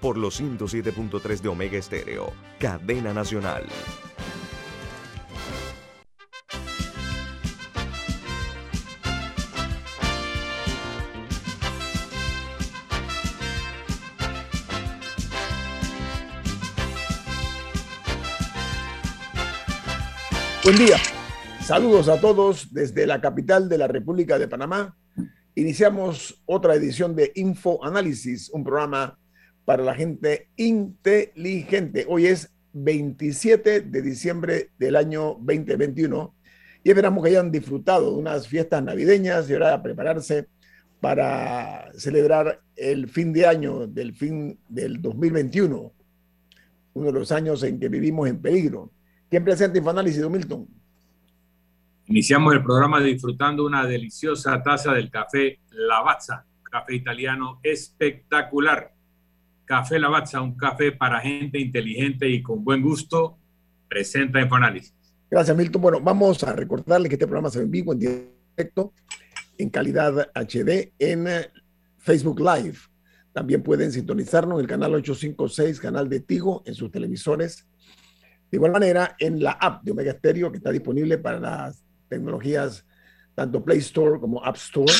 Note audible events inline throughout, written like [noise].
por los 107.3 de Omega Estéreo, cadena nacional. Buen día. Saludos a todos desde la capital de la República de Panamá. Iniciamos otra edición de Info Análisis, un programa para la gente inteligente. Hoy es 27 de diciembre del año 2021 y esperamos que hayan disfrutado de unas fiestas navideñas y ahora a prepararse para celebrar el fin de año del fin del 2021, uno de los años en que vivimos en peligro. ¿Quién presenta Infoanálisis, Don Milton? Iniciamos el programa disfrutando una deliciosa taza del café Lavazza, café italiano espectacular. Café Lavazza, un café para gente inteligente y con buen gusto, presenta Infoanálisis. Gracias, Milton. Bueno, vamos a recordarle que este programa se ve en vivo, en directo, en calidad HD, en Facebook Live. También pueden sintonizarnos en el canal 856, canal de Tigo, en sus televisores de igual manera, en la app de Omega Stereo, que está disponible para las tecnologías tanto Play Store como App Store,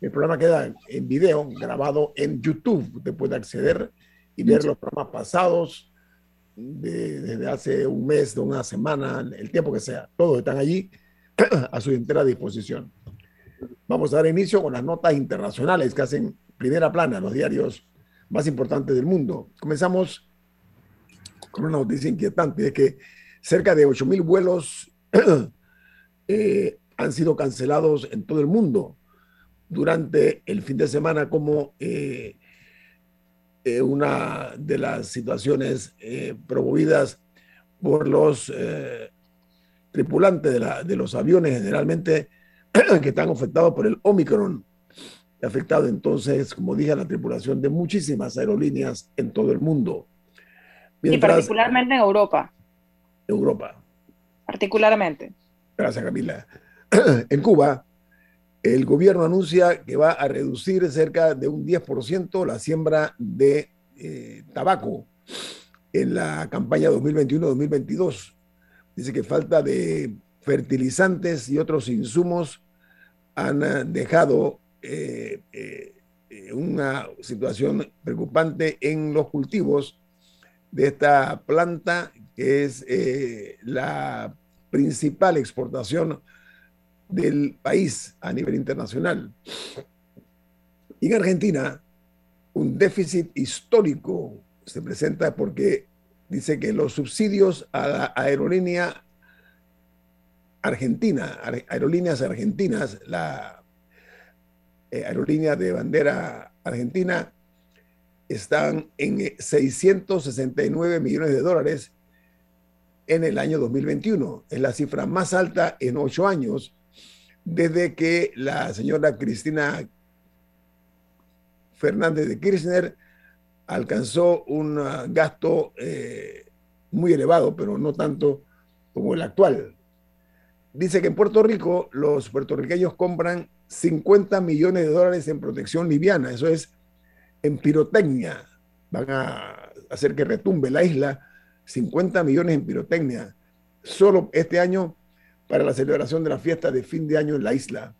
el programa queda en video, grabado en YouTube. Usted puede acceder y ver los programas pasados desde hace un mes, de una semana, el tiempo que sea. Todos están allí [clears throat] a su entera disposición. Vamos a dar inicio con las notas internacionales que hacen primera plana los diarios más importantes del mundo. Comenzamos con una noticia inquietante, es que cerca de 8.000 vuelos [clears throat] eh, han sido cancelados en todo el mundo durante el fin de semana como eh, eh, una de las situaciones promovidas por los tripulantes de, de, los aviones generalmente [clears throat] que están afectados por el Omicron. Ha afectado entonces, como dije, a la tripulación de muchísimas aerolíneas en todo el mundo y particularmente en Europa. Europa. Particularmente. Gracias, Camila. [clears throat] en Cuba, el gobierno anuncia que va a reducir cerca de un 10% la siembra de eh, tabaco en la campaña 2021-2022. Dice que falta de fertilizantes y otros insumos han eh, dejado eh, una situación preocupante en los cultivos de esta planta, que es la principal exportación del país a nivel internacional. Y en Argentina, un déficit histórico se presenta porque dice que los subsidios a la aerolínea argentina, aerolíneas argentinas, la eh, aerolínea de bandera argentina, están en 669 eh, millones de dólares en el año 2021. Es la cifra más alta en ocho años desde que la señora Cristina Fernández de Kirchner alcanzó un ah, gasto eh, muy elevado, pero no tanto como el actual. Dice que en Puerto Rico los puertorriqueños compran 50 millones de dólares en protección liviana. Eso es en pirotecnia. Van a hacer que retumbe la isla 50 millones en pirotecnia solo este año para la celebración de la fiesta de fin de año en la isla.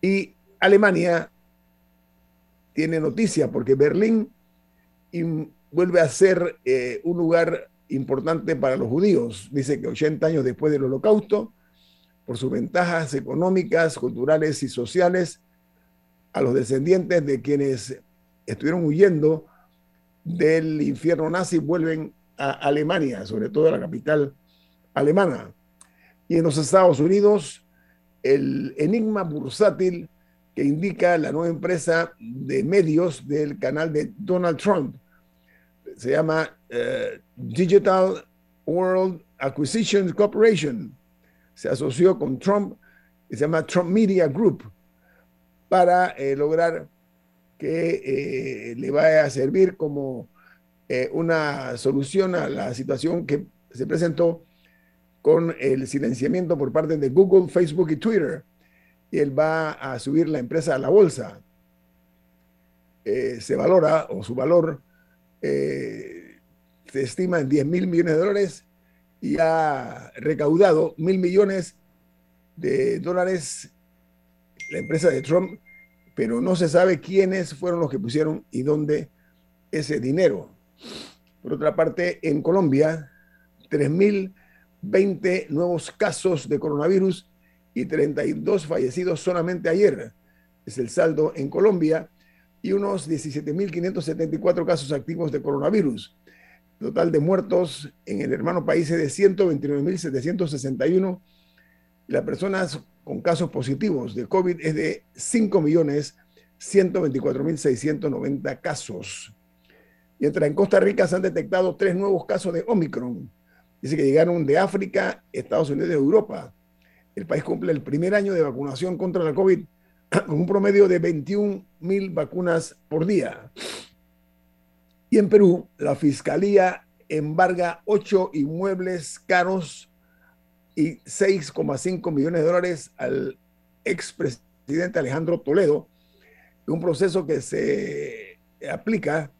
Y Alemania tiene noticia porque Berlín vuelve a ser eh, un lugar importante para los judíos. Dice que 80 años después del holocausto, por sus ventajas económicas, culturales y sociales, a los descendientes de quienes estuvieron huyendo del infierno nazi vuelven a Alemania, sobre todo a la capital alemana. Y en los Estados Unidos, el enigma bursátil que indica la nueva empresa de medios del canal de Donald Trump. se llama eh, Digital World Acquisition Corporation. Se asoció con Trump, se llama Trump Media Group, para eh, lograr que le vaya a servir como una solución a la situación que se presentó con el silenciamiento por parte de Google, Facebook y Twitter. Y él va a subir la empresa a la bolsa. Eh, se valora, o su valor eh, se estima en 10 mil millones de dólares y ha recaudado mil millones de dólares la empresa de Trump, pero no se sabe quiénes fueron los que pusieron y dónde ese dinero. Por otra parte, en Colombia, 3.020 nuevos casos de coronavirus y 32 fallecidos solamente ayer. Es el saldo en Colombia y unos 17.574 casos activos de coronavirus. Total de muertos en el hermano país es de 129.761. Las personas con casos positivos de COVID es de 5.124.690 casos. Mientras en Costa Rica se han detectado tres nuevos casos de Omicron. Dice que llegaron de África, Estados Unidos y Europa. El país cumple el primer año de vacunación contra la COVID [clears throat] con un promedio de 21 mil vacunas por día. Y en Perú, la Fiscalía embarga ocho inmuebles caros y 6,5 millones de dólares al expresidente Alejandro Toledo, un proceso que se aplica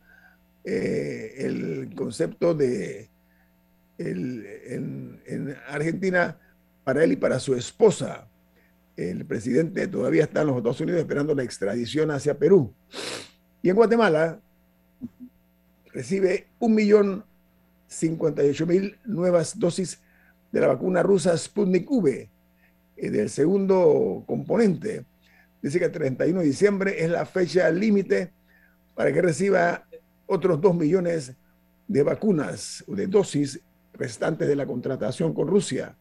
eh, el concepto de en, Argentina para él y para su esposa. El presidente todavía está en los Estados Unidos esperando la extradición hacia Perú. Y en Guatemala recibe 1.058.000 nuevas dosis de la vacuna rusa Sputnik V, eh, del segundo componente. Dice que el 31 de diciembre es la fecha límite para que reciba otros 2 millones de vacunas o de dosis restantes de la contratación con Rusia.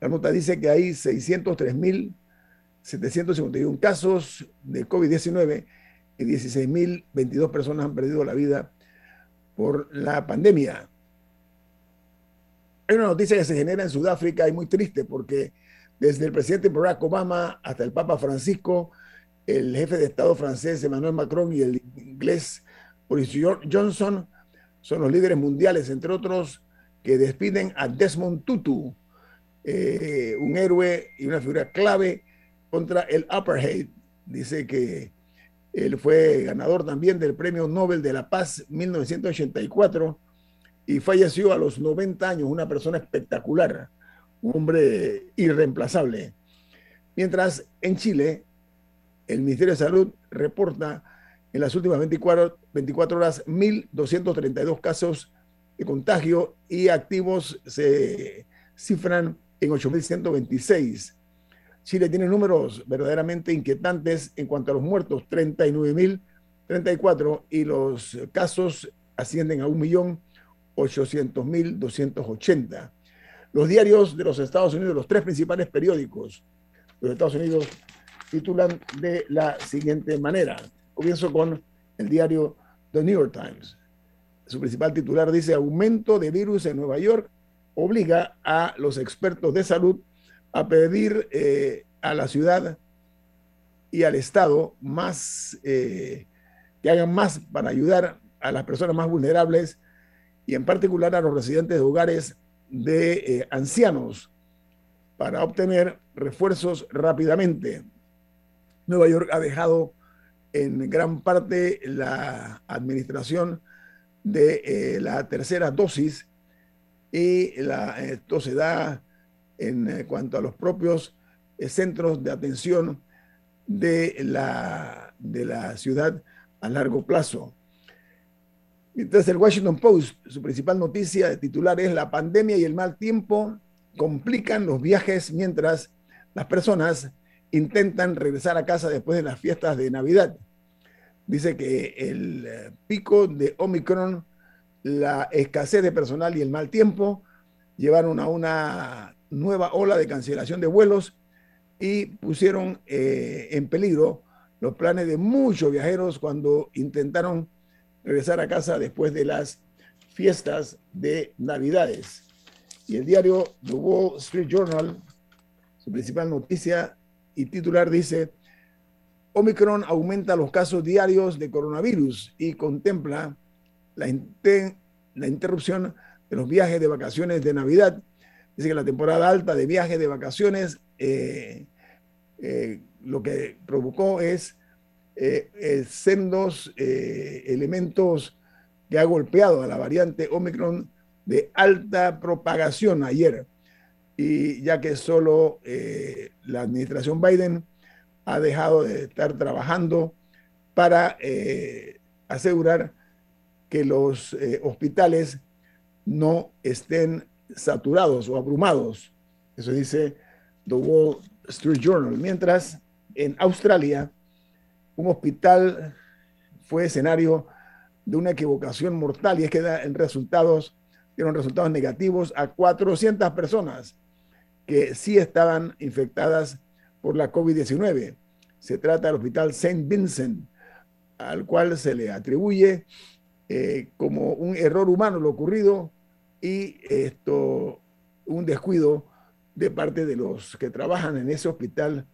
La nota dice que hay 603.751 casos de COVID-19 y 16.022 personas han perdido la vida por la pandemia. Hay una noticia que se genera en Sudáfrica y muy triste porque desde el presidente Barack Obama hasta el Papa Francisco, el jefe de Estado francés Emmanuel Macron y el inglés Boris Johnson son los líderes mundiales, entre otros, que despiden a Desmond Tutu, eh, un héroe y una figura clave contra el apartheid. Dice que él fue ganador también del Premio Nobel de la Paz 1984 y falleció a los 90 años, una persona espectacular, un hombre irreemplazable. Mientras en Chile, el Ministerio de Salud reporta en las últimas 24, 24 horas 1.232 casos de contagio y activos se cifran en 8.126. Chile tiene números verdaderamente inquietantes en cuanto a los muertos, 39.034 y los casos ascienden a 1.800.280. Los diarios de los Estados Unidos, los tres principales periódicos de los Estados Unidos, titulan de la siguiente manera. Comienzo con el diario The New York Times. Su principal titular dice, aumento de virus en Nueva York obliga a los expertos de salud a pedir eh, a la ciudad y al Estado más, eh, que hagan más para ayudar a las personas más vulnerables y en particular a los residentes de hogares de eh, ancianos para obtener refuerzos rápidamente. Nueva York ha dejado en gran parte la administración de eh, la tercera dosis y la, esto se da en eh, cuanto a los propios eh, centros de atención de la, de la ciudad a largo plazo. Mientras el Washington Post, su principal noticia de titular es la pandemia y el mal tiempo complican los viajes mientras las personas intentan regresar a casa después de las fiestas de Navidad. Dice que el eh, pico de Omicron, la escasez de personal y el mal tiempo llevaron a una nueva ola de cancelación de vuelos y pusieron eh, en peligro los planes de muchos viajeros cuando intentaron regresar a casa después de las fiestas de Navidades. Y el diario The Wall Street Journal, su principal noticia y titular dice, Omicron aumenta los casos diarios de coronavirus y contempla la, la interrupción de los viajes de vacaciones de Navidad. Dice que la temporada alta de viajes de vacaciones eh, eh, lo que provocó es eh, sendos elementos que ha golpeado a la variante Omicron de alta propagación ayer. Y ya que solo la administración Biden ha dejado de estar trabajando para asegurar que los hospitales no estén saturados o abrumados. Eso dice The Wall Street Journal. Mientras en Australia, un hospital fue escenario de una equivocación mortal y es que en resultados, dieron resultados negativos a 400 personas que sí estaban infectadas por la COVID-19. Se trata del hospital St. Vincent, al cual se le atribuye eh, como un error humano lo ocurrido y esto, un descuido de parte de los que trabajan en ese hospital.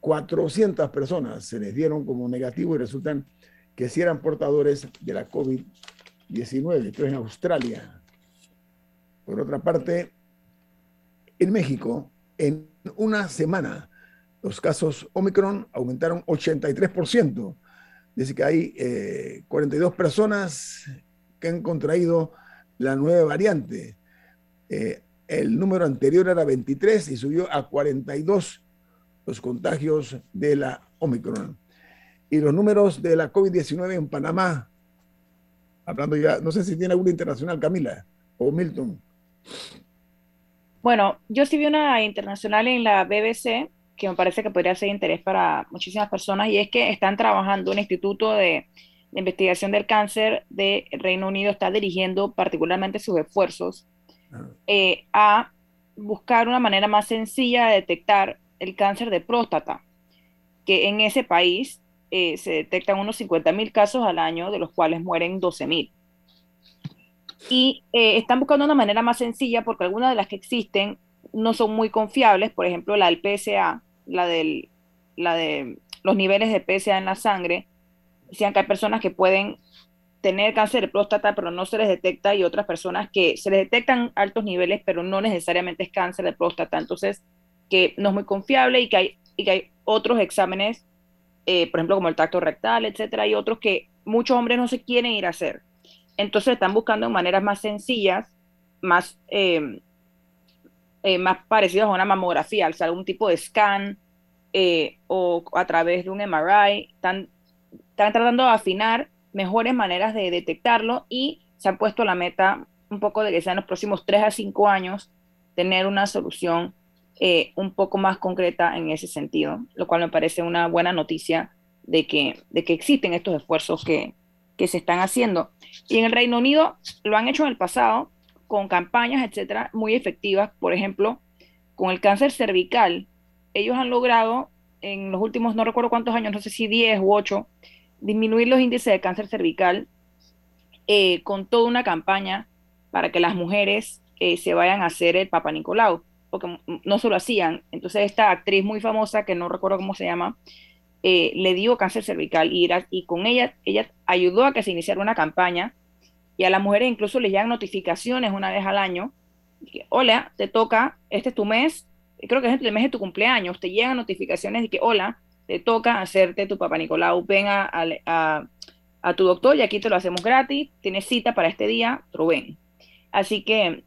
400 personas se les dieron como negativo y resultan que sí eran portadores de la COVID-19. Esto en Australia. Por otra parte, en México, en una semana, los casos Omicron aumentaron 83%. Dice que hay 42 eh, personas que han contraído la nueva variante. Eh, el número anterior era 23 y subió a 42 los contagios de la Omicron. Y los números de la COVID-19 en Panamá, hablando ya, no sé si tiene alguna internacional, Camila o Milton. Bueno, yo sí vi una internacional en la BBC que me parece que podría ser de interés para muchísimas personas y es que están trabajando un instituto de investigación del cáncer de Reino Unido está dirigiendo particularmente sus esfuerzos ah. eh, a buscar una manera más sencilla de detectar el cáncer de próstata, que en ese país eh, se detectan unos 50.000 casos al año, de los cuales mueren 12.000. Y eh, están buscando una manera más sencilla porque algunas de las que existen no son muy confiables, por ejemplo la del PSA, la, del, la de los niveles de PSA en la sangre, decían que hay personas que pueden tener cáncer de próstata, pero no se les detecta, y otras personas que se les detectan altos niveles, pero no necesariamente es cáncer de próstata. Entonces, que no es muy confiable y que hay, y que hay otros exámenes, eh, por ejemplo, como el tacto rectal, etcétera, y otros que muchos hombres no se quieren ir a hacer. Entonces, están buscando maneras más sencillas, más, eh, eh, más parecidas a una mamografía, o sea, algún tipo de scan o a través de un MRI. Están están tratando de afinar mejores maneras de detectarlo y se han puesto la meta un poco de que sea en los próximos 3 a 5 años tener una solución eh, un poco más concreta en ese sentido, lo cual me parece una buena noticia de que, de que existen estos esfuerzos que, que se están haciendo. Y en el Reino Unido lo han hecho en el pasado con campañas, etcétera, muy efectivas. Por ejemplo, con el cáncer cervical, ellos han logrado en los últimos, no recuerdo cuántos años, no sé si 10 u 8, disminuir los índices de cáncer cervical eh, con toda una campaña para que las mujeres eh, se vayan a hacer el Papa Nicolau, porque no solo hacían. Entonces esta actriz muy famosa, que no recuerdo cómo se llama, eh, le dio cáncer cervical y, y con ella, ella ayudó a que se iniciara una campaña y a las mujeres incluso les llegan notificaciones una vez al año. Hola, te toca, este es tu mes, creo que es el mes de tu cumpleaños, te llegan notificaciones de que, hola, te toca hacerte tu papá Nicolau, ven a, tu doctor y aquí te lo hacemos gratis, tienes cita para este día, pero ven. Así que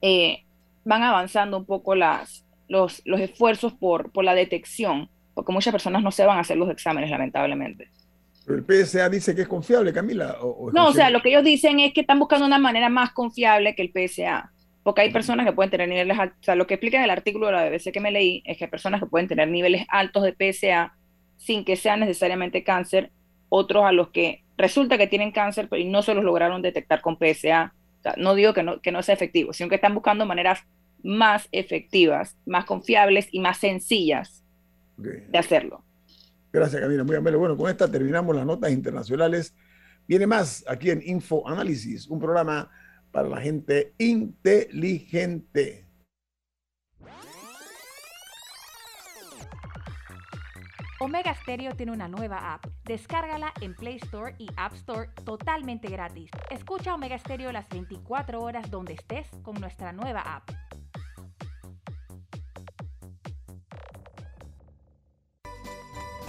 eh, van avanzando un poco las, los, los esfuerzos por la detección, porque muchas personas no se van a hacer los exámenes, lamentablemente. Pero el PSA dice que es confiable, Camila. no, o sea, lo que ellos dicen es que están buscando una manera más confiable que el PSA porque hay personas que pueden tener niveles altos, o sea, lo que explica en el artículo de la BBC que me leí es que hay personas que pueden tener niveles altos de PSA sin que sea necesariamente cáncer, otros a los que resulta que tienen cáncer pero no se los lograron detectar con PSA. O sea, no digo que no, que no sea efectivo, sino que están buscando maneras más efectivas, más confiables y más sencillas de hacerlo. Gracias, Camila. Muy amable. Bueno, con esta terminamos las notas internacionales. Viene más aquí en Info Análisis, un programa para la gente inteligente. Omega Stereo tiene una nueva app. Descárgala en Play Store y App Store totalmente gratis. Escucha Omega Stereo las 24 horas donde estés con nuestra nueva app.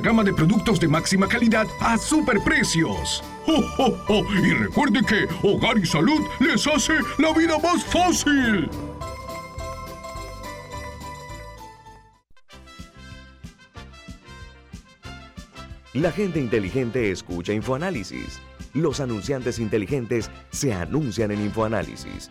gama de productos de máxima calidad a superprecios. ¡Oh, Y recuerde que Hogar y Salud les hace la vida más fácil. La gente inteligente escucha InfoAnálisis. Los anunciantes inteligentes se anuncian en InfoAnálisis.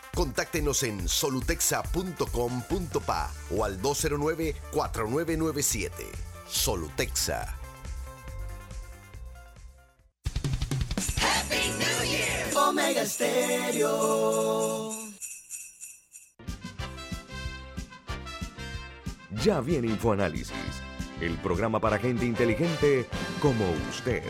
Contáctenos en solutexa.com.pa o al 209-4997. Solutexa. Omega Stereo. Ya viene InfoAnálisis, el programa para gente inteligente como usted.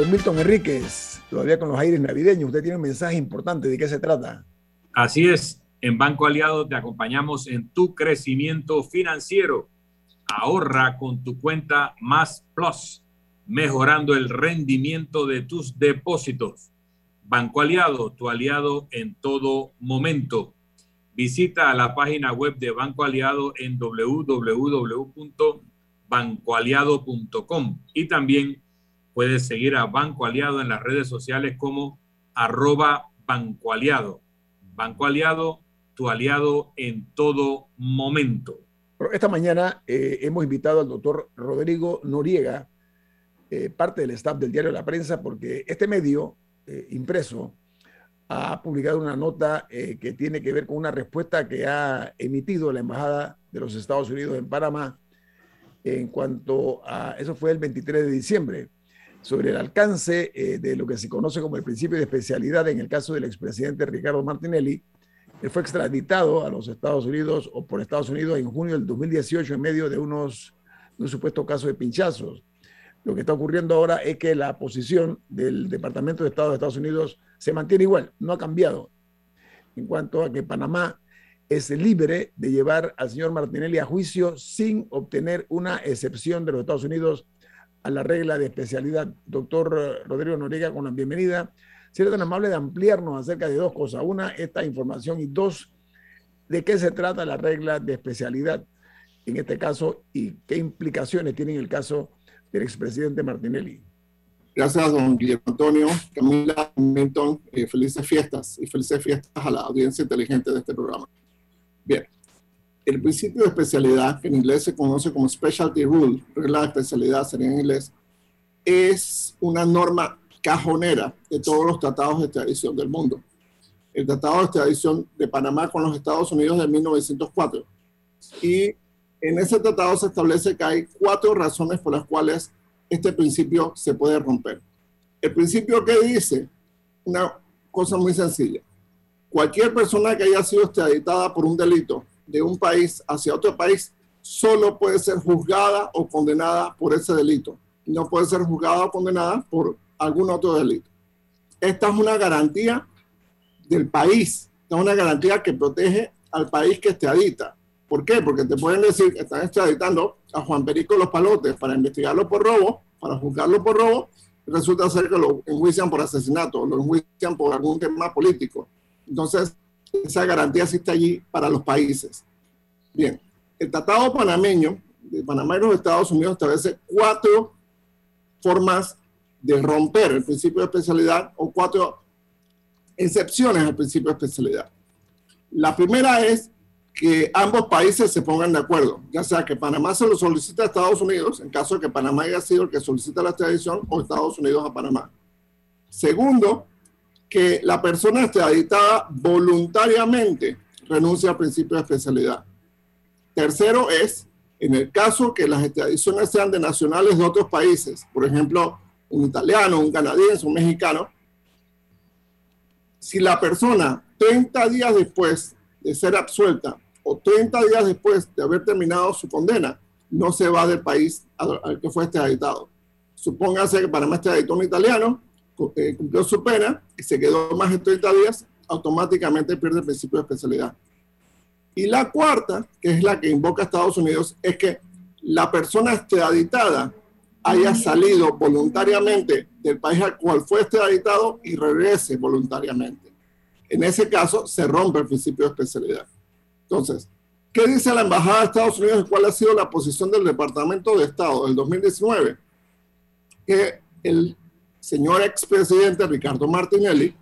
Don Milton Enríquez, todavía con los aires navideños. Usted tiene un mensaje importante. ¿De qué se trata? Así es. En Banco Aliado te acompañamos en tu crecimiento financiero. Ahorra con tu cuenta Más Plus, mejorando el rendimiento de tus depósitos. Banco Aliado, tu aliado en todo momento. Visita la página web de Banco Aliado en www.bancoaliado.com y también Puedes seguir a Banco Aliado en las redes sociales como arroba Banco Aliado. Banco Aliado, tu aliado en todo momento. Esta mañana eh, hemos invitado al doctor Rodrigo Noriega, eh, parte del staff del diario La Prensa, porque este medio eh, impreso ha publicado una nota que tiene que ver con una respuesta que ha emitido la Embajada de los Estados Unidos en Panamá en cuanto a, eso fue el 23 de diciembre, sobre el alcance eh, de lo que se conoce como el principio de especialidad en el caso del expresidente Ricardo Martinelli. Él fue extraditado a los Estados Unidos o por Estados Unidos en junio del 2018 en medio de unos de un supuesto caso de pinchazos. Lo que está ocurriendo ahora es que la posición del Departamento de Estado de Estados Unidos se mantiene igual, no ha cambiado, en cuanto a que Panamá es libre de llevar al señor Martinelli a juicio sin obtener una excepción de los Estados Unidos a la regla de especialidad. Doctor eh, Rodrigo Noriega, con la bienvenida. Sería tan amable de ampliarnos acerca de dos cosas. Una, esta información y dos, de qué se trata la regla de especialidad en este caso y qué implicaciones tiene en el caso del expresidente Martinelli. Gracias, don Guillermo Antonio. Camila Milton, eh, felices fiestas y felices fiestas a la audiencia inteligente de este programa. Bien, el principio de especialidad, que en inglés se conoce como specialty rule, regla de especialidad sería en inglés, es una norma cajonera de todos los tratados de extradición del mundo. El tratado de extradición de Panamá con los Estados Unidos de 1904. Y en ese tratado se establece que hay cuatro razones por las cuales este principio se puede romper. El principio que dice una cosa muy sencilla. Cualquier persona que haya sido extraditada por un delito de un país hacia otro país solo puede ser juzgada o condenada por ese delito. No puede ser juzgada o condenada por algún otro delito. Esta es una garantía del país, es una garantía que protege al país que extradita. ¿Por qué? Porque te pueden decir que están extraditando a Juan Perico Los Palotes para investigarlo por robo, para juzgarlo por robo, resulta ser que lo enjuician por asesinato, lo enjuician por algún tema político. Entonces, esa garantía sí está allí para los países. Bien, el Tratado Panameño de Panamá y los Estados Unidos establece cuatro formas de romper el principio de especialidad o cuatro excepciones al principio de especialidad. La primera es que ambos países se pongan de acuerdo, ya sea que Panamá se lo solicite a Estados Unidos, en caso de que Panamá haya sido el que solicita la extradición, o Estados Unidos a Panamá. Segundo, que la persona extraditada voluntariamente renuncia al principio de especialidad. Tercero es, en el caso que las extradiciones sean de nacionales de otros países, por ejemplo, un italiano, un canadiense, un mexicano, si la persona 30 días después de ser absuelta o 30 días después de haber terminado su condena, no se va del país al, que fue extraditado. Supóngase que Panamá extraditó a un italiano, cumplió su pena y se quedó más de 30 días, automáticamente pierde el principio de especialidad. Y la cuarta, que es la que invoca Estados Unidos, es que la persona extraditada haya salido voluntariamente del país al cual fue extraditado y regrese voluntariamente. En ese caso, se rompe el principio de especialidad. Entonces, ¿qué dice la Embajada de Estados Unidos cuál ha sido la posición del Departamento de Estado del 2019? Que el señor expresidente Ricardo Martinelli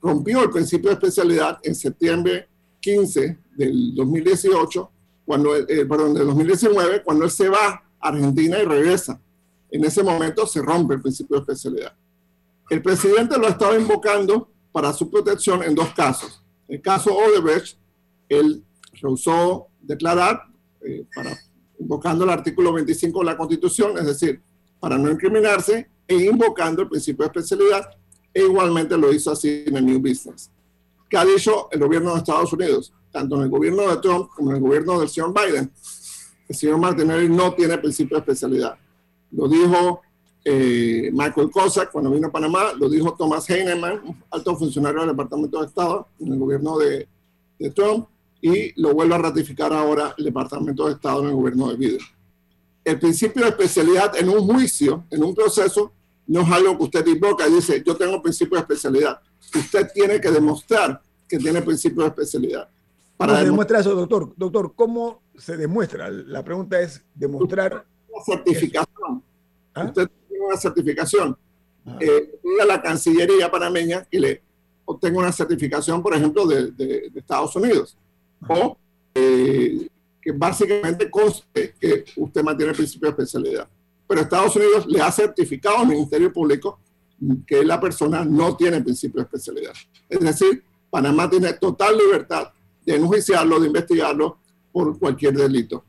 rompió el principio de especialidad en septiembre 15 del 2018, cuando, eh, perdón, del 2019, cuando él se va a Argentina y regresa. En ese momento se rompe el principio de especialidad. El presidente lo estaba invocando para su protección en dos casos. El caso Odebrecht, él rehusó declarar eh, para, invocando el artículo 25 de la Constitución, es decir, para no incriminarse invocando el principio de especialidad, e igualmente lo hizo así en el New Business. ¿Qué ha dicho el gobierno de Estados Unidos? Tanto en el gobierno de Trump como en el gobierno del señor Biden. El señor Martinelli no tiene principio de especialidad. Lo dijo eh, Michael Cossack cuando vino a Panamá, lo dijo Thomas Heinemann, alto funcionario del Departamento de Estado en el gobierno de, de Trump, y lo vuelve a ratificar ahora el Departamento de Estado en el gobierno de Biden el principio de especialidad en un juicio, en un proceso, no es algo que usted invoca y dice, yo tengo principio de especialidad. Usted tiene que demostrar que tiene principio de especialidad. Para ¿Cómo demuestra eso, doctor? Doctor, ¿cómo se demuestra? La pregunta es demostrar... Una certificación. ¿Ah? Usted tiene una certificación. Ah. Eh, a la Cancillería panameña que le obtenga una certificación, por ejemplo, de, de, Estados Unidos. O eh, que básicamente conste que usted mantiene el principio de especialidad. Pero Estados Unidos le ha certificado al Ministerio Público que la persona no tiene principio de especialidad. Es decir, Panamá tiene total libertad de enjuiciarlo, de investigarlo por cualquier delito.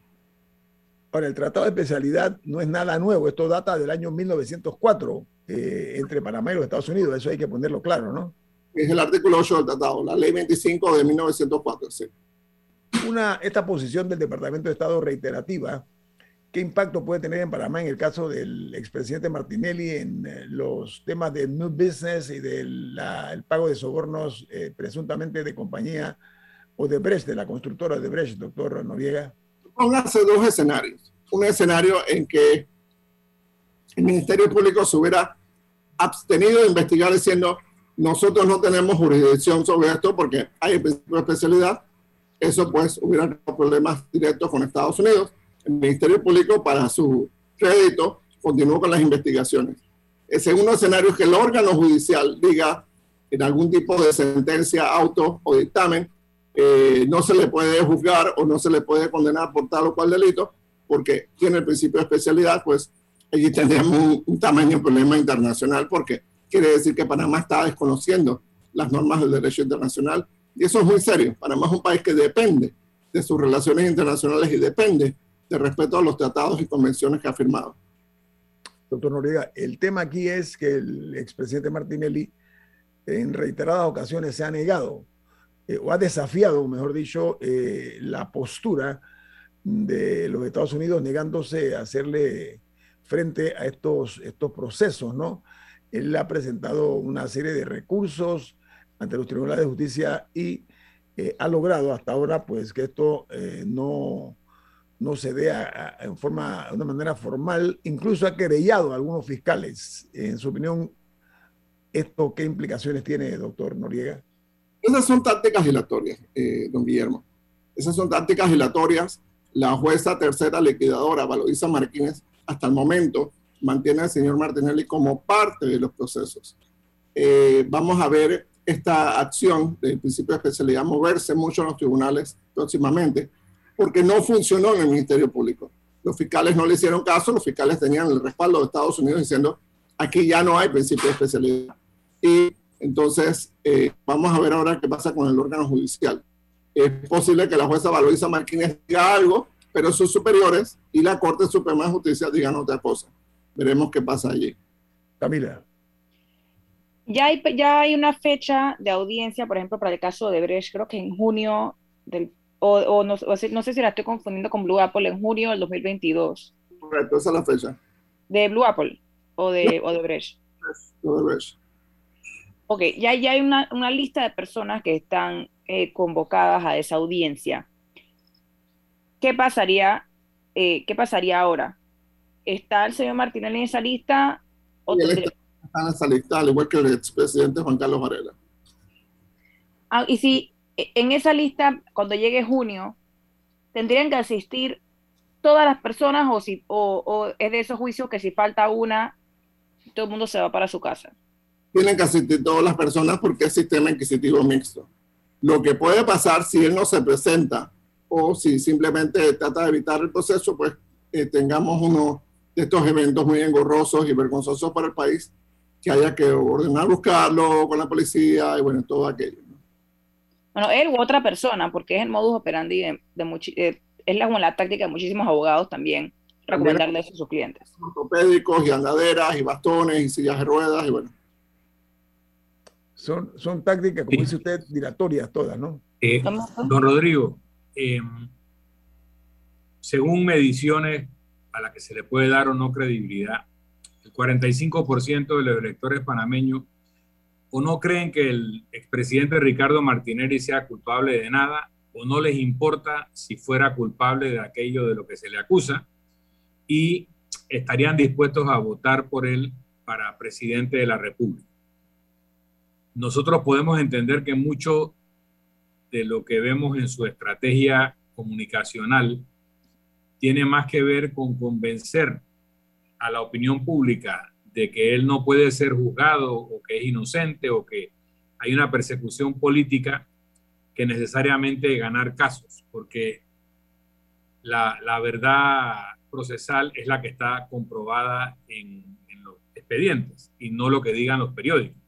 Ahora, el Tratado de Especialidad no es nada nuevo, esto data del año 1904 eh, entre Panamá y los Estados Unidos, eso hay que ponerlo claro, ¿no? Es el artículo 8 del tratado, la ley 25 de 1904, sí una, esta posición del Departamento de Estado reiterativa, ¿qué impacto puede tener en Panamá en el caso del expresidente Martinelli en eh, los temas de New Business y del pago de sobornos eh, presuntamente de compañía o de Brecht, de la constructora de Brecht, doctor Noriega? Póngase dos escenarios. Un escenario en que el Ministerio Público se hubiera abstenido de investigar diciendo nosotros no tenemos jurisdicción sobre esto porque hay especialidad eso pues hubiera problemas directos con Estados Unidos. El Ministerio Público para su crédito continuó con las investigaciones. El segundo escenario es que el órgano judicial diga en algún tipo de sentencia, auto o dictamen, eh, no se le puede juzgar o no se le puede condenar por tal o cual delito, porque tiene el principio de especialidad, pues allí tendríamos un, un tamaño problema internacional, porque quiere decir que Panamá está desconociendo las normas del derecho internacional y eso es muy serio. Panamá es un país que depende de sus relaciones internacionales y depende de respeto a los tratados y convenciones que ha firmado. Doctor Noriega, el tema aquí es que el expresidente Martinelli en reiteradas ocasiones se ha negado eh, o ha desafiado, mejor dicho, eh, la postura de los Estados Unidos negándose a hacerle frente a estos, estos procesos, ¿no? Él ha presentado una serie de recursos, ante los tribunales de justicia y eh, ha logrado hasta ahora pues que esto no, no se dé en forma, de una manera formal, incluso ha querellado a algunos fiscales. En su opinión, ¿esto qué implicaciones tiene, doctor Noriega? Esas son tácticas dilatorias, eh, don Guillermo. Esas son tácticas dilatorias. La jueza tercera liquidadora, Valoriza Martínez, hasta el momento mantiene al señor Martinelli como parte de los procesos. Eh, vamos a ver esta acción del principio de especialidad moverse mucho en los tribunales próximamente, porque no funcionó en el Ministerio Público. Los fiscales no le hicieron caso, los fiscales tenían el respaldo de Estados Unidos diciendo, aquí ya no hay principio de especialidad. Y entonces, eh, vamos a ver ahora qué pasa con el órgano judicial. Es posible que la jueza Valoriza Martínez diga algo, pero sus superiores y la Corte Suprema de Justicia digan otra cosa. Veremos qué pasa allí. Camila. Ya hay, ya hay una fecha de audiencia, por ejemplo, para el caso de Brecht, creo que en junio del, o, no, sé si la estoy confundiendo con Blue Apple, en junio del 2022. Correcto, esa es la fecha. ¿De Blue Apple o de, o de Brecht? de Brecht. Ok, ya, ya hay una, una, lista de personas que están eh, convocadas a esa audiencia. ¿Qué pasaría, eh, ¿Qué pasaría ahora? ¿Está el señor Martinelli en esa lista? O está en esa lista, al igual que el expresidente Juan Carlos Varela. Ah, y si en esa lista, cuando llegue junio, tendrían que asistir todas las personas o, si, o, es de esos juicios que si falta una, todo el mundo se va para su casa. Tienen que asistir todas las personas porque es sistema inquisitivo mixto. Lo que puede pasar si él no se presenta o si simplemente trata de evitar el proceso, pues eh, tengamos uno de estos eventos muy engorrosos y vergonzosos para el país que haya que ordenar buscarlo con la policía y bueno, todo aquello. Bueno, él u otra persona, porque es el modus operandi de, de es la, la táctica de muchísimos abogados también, recomendarle eso a sus clientes. Ortopédicos y andaderas y bastones y sillas de ruedas y bueno. Son, son tácticas, como dice usted, dilatorias todas, ¿no? Eh, don Rodrigo, em, según mediciones a las que se le puede dar o no credibilidad, el 45% de los electores panameños o no creen que el expresidente Ricardo Martinelli sea culpable de nada o no les importa si fuera culpable de aquello de lo que se le acusa y estarían dispuestos a votar por él para presidente de la República. Nosotros podemos entender que mucho de lo que vemos en su estrategia comunicacional tiene más que ver con convencer a la opinión pública de que él no puede ser juzgado o que es inocente o que hay una persecución política que necesariamente ganar casos, porque la, la verdad procesal es la que está comprobada en, en, los expedientes y no lo que digan los periódicos,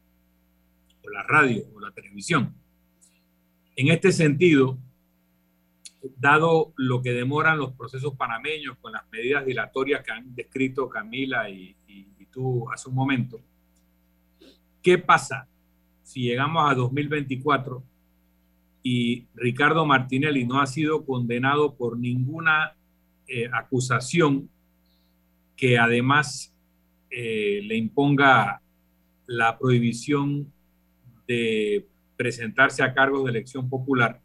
o la radio, o la televisión. En este sentido, dado lo que demoran los procesos panameños con las medidas dilatorias que han descrito Camila y, tú hace un momento, ¿qué pasa si llegamos a 2024 y Ricardo Martinelli no ha sido condenado por ninguna eh, acusación que además eh, le imponga la prohibición de presentarse a cargos de elección popular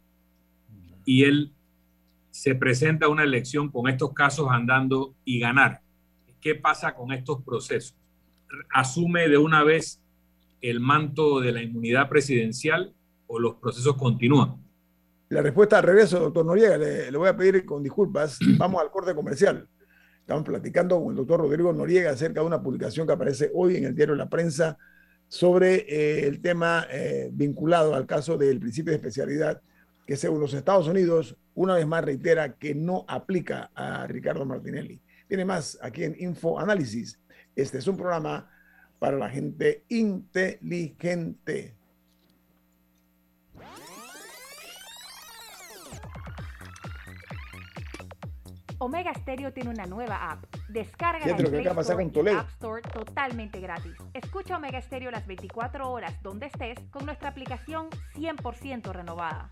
y él se presenta una elección con estos casos andando y ganar. ¿Qué pasa con estos procesos? ¿Asume de una vez el manto de la inmunidad presidencial o los procesos continúan? La respuesta al revés, doctor Noriega, le, voy a pedir con disculpas. [clears throat] Vamos al corte comercial. Estamos platicando con el doctor Rodrigo Noriega acerca de una publicación que aparece hoy en el diario La Prensa sobre eh, el tema eh, vinculado al caso del principio de especialidad que según los Estados Unidos, una vez más reitera que no aplica a Ricardo Martinelli. Tiene más aquí en Info Análisis. Este es un programa para la gente inteligente. Omega Stereo tiene una nueva app. Descarga la Play Store y App Store totalmente gratis. Escucha Omega Stereo las 24 horas donde estés con nuestra aplicación 100% renovada.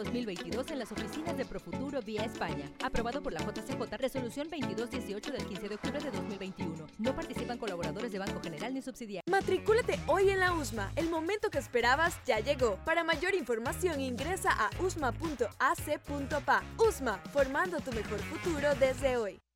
2022 en las oficinas de Profuturo vía España. Aprobado por la JCJ, resolución 2218 del 15 de octubre de 2021. No participan colaboradores de Banco General ni subsidiarios. Matricúlate hoy en la USMA. El momento que esperabas ya llegó. Para mayor información ingresa a usma.ac.pa. USMA, formando tu mejor futuro desde hoy.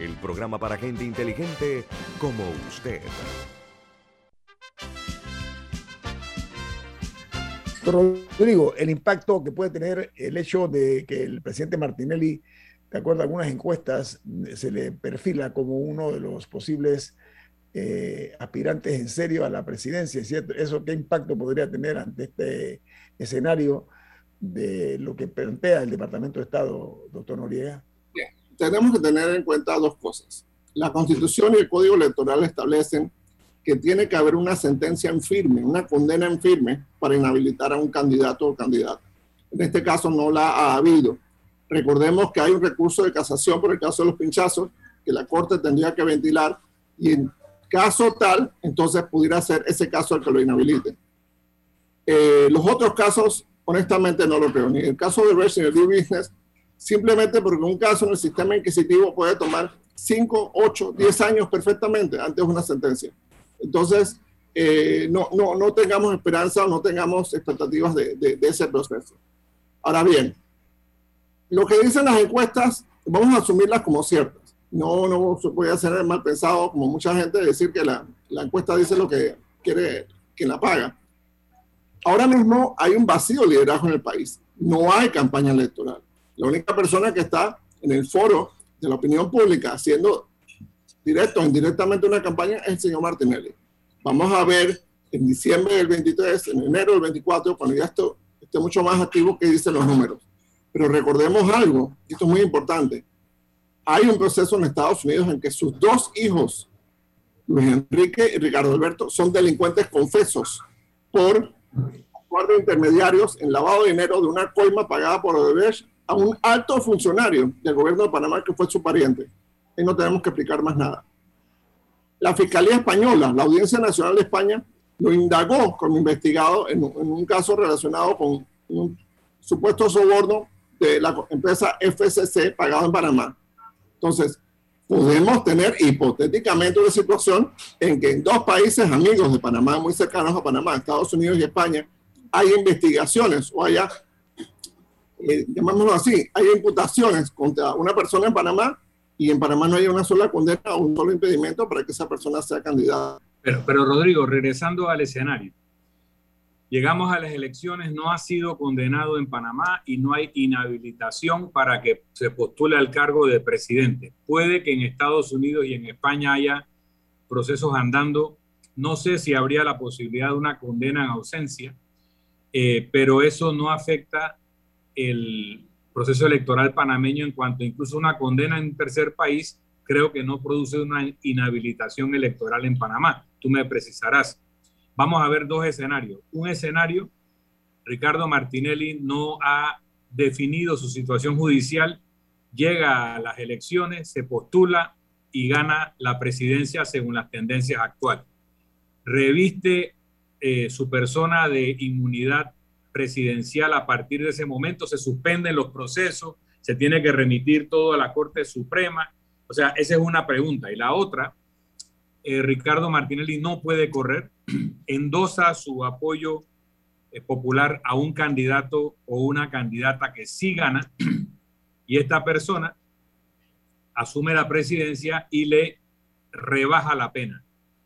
el programa para gente inteligente como usted. Rodrigo, el impacto que puede tener el hecho de que el presidente Martinelli, de acuerdo a algunas encuestas, se le perfila como uno de los posibles eh, aspirantes en serio a la presidencia, ¿cierto? ¿Eso qué impacto podría tener ante este escenario de lo que plantea el Departamento de Estado, doctor Noriega? Tenemos que tener en cuenta dos cosas. La Constitución y el Código Electoral establecen que tiene que haber una sentencia en firme, una condena en firme para inhabilitar a un candidato o candidata. En este caso no la ha habido. Recordemos que hay un recurso de casación por el caso de los pinchazos que la Corte tendría que ventilar y en caso tal, entonces pudiera ser ese caso el que lo inhabilite. Eh, los otros casos, honestamente, no lo creo. Ni el caso de Version el Business, simplemente porque un caso en el sistema inquisitivo puede tomar 5, 8, 10 años perfectamente antes de una sentencia. Entonces, eh, no, no, no, tengamos esperanza o no tengamos expectativas de, de, de, ese proceso. Ahora bien, lo que dicen las encuestas, vamos a asumirlas como ciertas. No, no se puede hacer mal pensado, como mucha gente, decir que la, la encuesta dice lo que quiere quien la paga. Ahora mismo hay un vacío de liderazgo en el país. No hay campaña electoral. La única persona que está en el foro de la opinión pública haciendo directo o indirectamente una campaña es el señor Martinelli. Vamos a ver en diciembre del 23, en enero del 24, cuando ya esto esté mucho más activo, qué dicen los números. Pero recordemos algo, esto es muy importante. Hay un proceso en Estados Unidos en que sus dos hijos, Luis Enrique y Ricardo Alberto, son delincuentes confesos por cuatro intermediarios en lavado de dinero de una coima pagada por Odebrecht a un alto funcionario del gobierno de Panamá que fue su pariente y no tenemos que explicar más nada. La Fiscalía Española, la Audiencia Nacional de España, lo indagó como investigado en, en un caso relacionado con un supuesto soborno de la empresa FCC pagado en Panamá. Entonces, podemos tener hipotéticamente una situación en que en dos países amigos de Panamá, muy cercanos a Panamá, Estados Unidos y España, hay investigaciones o haya, eh, llamémoslo así, hay imputaciones contra una persona en Panamá y en Panamá no hay una sola condena o un solo impedimento para que esa persona sea candidata. Pero, pero Rodrigo, regresando al escenario, llegamos a las elecciones, no ha sido condenado en Panamá y no hay inhabilitación para que se postule al cargo de presidente. Puede que en Estados Unidos y en España haya procesos andando, no sé si habría la posibilidad de una condena en ausencia, eh, pero eso no afecta el, proceso electoral panameño en cuanto incluso una condena en tercer país, creo que no produce una inhabilitación electoral en Panamá. Tú me precisarás. Vamos a ver dos escenarios. Un escenario, Ricardo Martinelli no ha definido su situación judicial, llega a las elecciones, se postula, y gana la presidencia según las tendencias actuales. Reviste eh, su persona de inmunidad presidencial a partir de ese momento, se suspenden los procesos, se tiene que remitir todo a la Corte Suprema. O sea, esa es una pregunta. Y la otra, eh, Ricardo Martinelli no puede correr, [clears throat] endosa su apoyo eh, popular a un candidato o una candidata que sí gana [clears throat] y esta persona asume la presidencia y le rebaja la pena.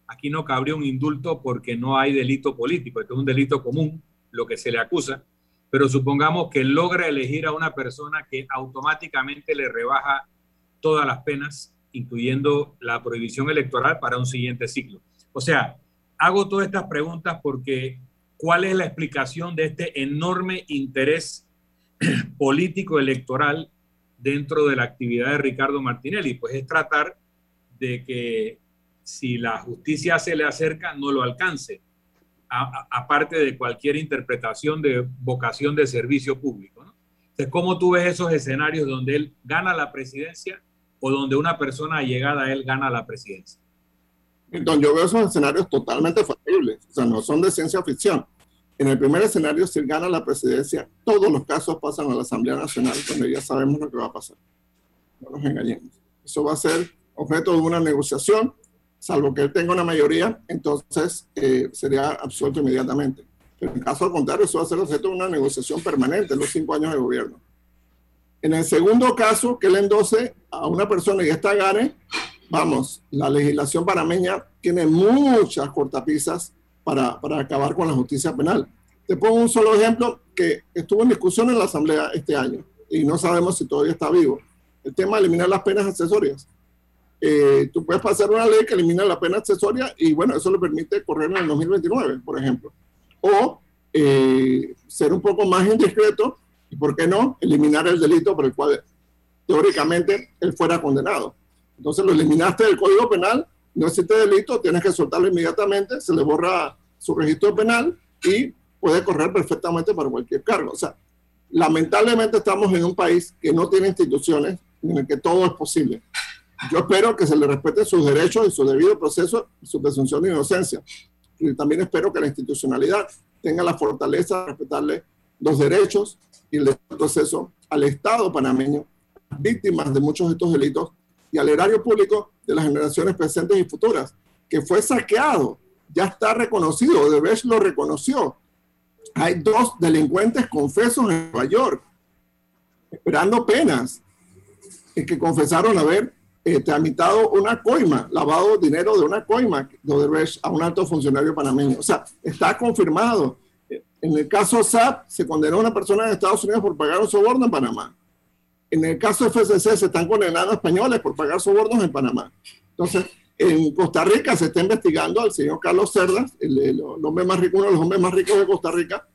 Aquí no cabría un indulto porque no hay delito político, esto es un delito común, lo que se le acusa, pero supongamos que logra elegir a una persona que automáticamente le rebaja todas las penas, incluyendo la prohibición electoral para un siguiente ciclo. O sea, hago todas estas preguntas porque ¿cuál es la explicación de este enorme interés [clears throat] político electoral dentro de la actividad de Ricardo Martinelli? Pues es tratar de que si la justicia se le acerca, no lo alcance, aparte de cualquier interpretación de vocación de servicio público. ¿no? ¿cómo tú ves esos escenarios donde él gana la presidencia o donde una persona llegada a él gana la presidencia? Entonces, yo veo esos escenarios totalmente factibles, o sea, no son de ciencia ficción. En el primer escenario, si él gana la presidencia, todos los casos pasan a la Asamblea Nacional, donde ya sabemos lo que va a pasar. No nos engañemos. Eso va a ser objeto de una negociación salvo que él tenga una mayoría, entonces eh, sería absuelto inmediatamente. Pero en caso contrario, eso va a ser objeto de una negociación permanente en los cinco años de gobierno. En el segundo caso, que él endose a una persona y esta gane, vamos, la legislación panameña tiene muchas cortapisas para, para acabar con la justicia penal. Te pongo un solo ejemplo que estuvo en discusión en la Asamblea este año y no sabemos si todavía está vivo. El tema de eliminar las penas accesorias. Eh, tú puedes pasar una ley que elimina la pena accesoria y bueno, eso le permite correr en el 2029, por ejemplo. O eh, ser un poco más indiscreto y, ¿por qué no?, eliminar el delito por el cual teóricamente él fuera condenado. Entonces lo eliminaste del Código Penal, no existe delito, tienes que soltarlo inmediatamente, se le borra su registro penal y puede correr perfectamente para cualquier cargo. O sea, lamentablemente estamos en un país que no tiene instituciones en el que todo es posible. Yo espero que se le respete sus derechos y su debido proceso su presunción de inocencia. Y también espero que la institucionalidad tenga la fortaleza de respetarle los derechos y el proceso al Estado panameño, víctimas de muchos de estos delitos, y al erario público de las generaciones presentes y futuras, que fue saqueado, ya está reconocido, Odebrecht lo reconoció. Hay dos delincuentes confesos en Nueva York, esperando penas, y que confesaron haber eh, tramitado una coima, lavado dinero de una coima a un alto funcionario panameño. O sea, está confirmado. En el caso SAP se condenó a una persona en Estados Unidos por pagar un soborno en Panamá. En el caso FCC se están condenando a españoles por pagar sobornos en Panamá. Entonces, en Costa Rica se está investigando al señor Carlos Cerdas, el, hombre más rico, uno de los hombres más ricos de Costa Rica,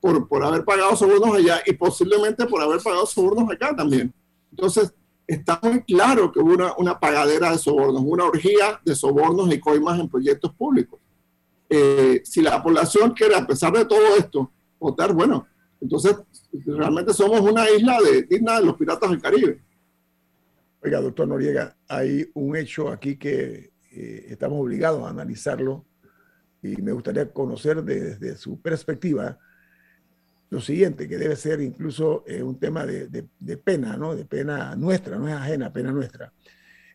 por, por haber pagado sobornos allá y posiblemente por haber pagado sobornos acá también. Entonces, está muy claro que hubo una, una pagadera de sobornos, una orgía de sobornos y coimas en proyectos públicos. Eh, si la población quiere, a pesar de todo esto, votar, bueno, entonces realmente somos una isla de, digna de los piratas del Caribe. Oiga, doctor Noriega, hay un hecho aquí que eh, estamos obligados a analizarlo y me gustaría conocer desde su perspectiva lo siguiente, que debe ser incluso eh, un tema de, pena, ¿no? De pena nuestra, no es ajena, pena nuestra.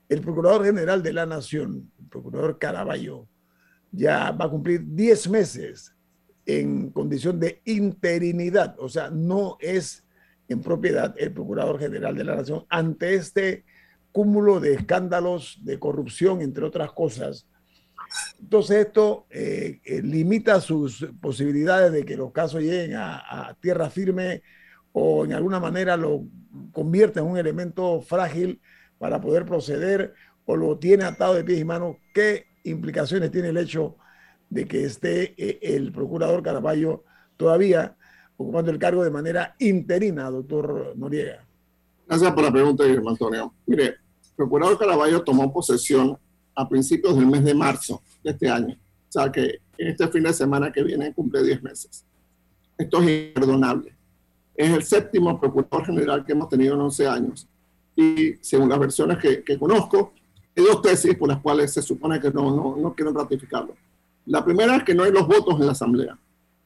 El Procurador General de la Nación, el Procurador Caraballo, ya va a cumplir 10 meses en condición de interinidad, o sea, no es en propiedad el Procurador General de la Nación ante este cúmulo de escándalos de corrupción, entre otras cosas, entonces esto eh, eh, limita sus posibilidades de que los casos lleguen a, tierra firme o en alguna manera lo convierte en un elemento frágil para poder proceder o lo tiene atado de pies y manos. ¿Qué implicaciones tiene el hecho de que esté eh, el procurador Caraballo todavía ocupando el cargo de manera interina, doctor Noriega? Gracias por la pregunta, Guillermo Antonio. Mire, el procurador Caraballo tomó posesión a principios del mes de marzo de este año. O sea que este fin de semana que viene cumple 10 meses. Esto es imperdonable. Es el séptimo procurador general que hemos tenido en 11 años. Y según las versiones que, que conozco, hay dos tesis por las cuales se supone que no, no, no quieren ratificarlo. La primera es que no hay los votos en la Asamblea.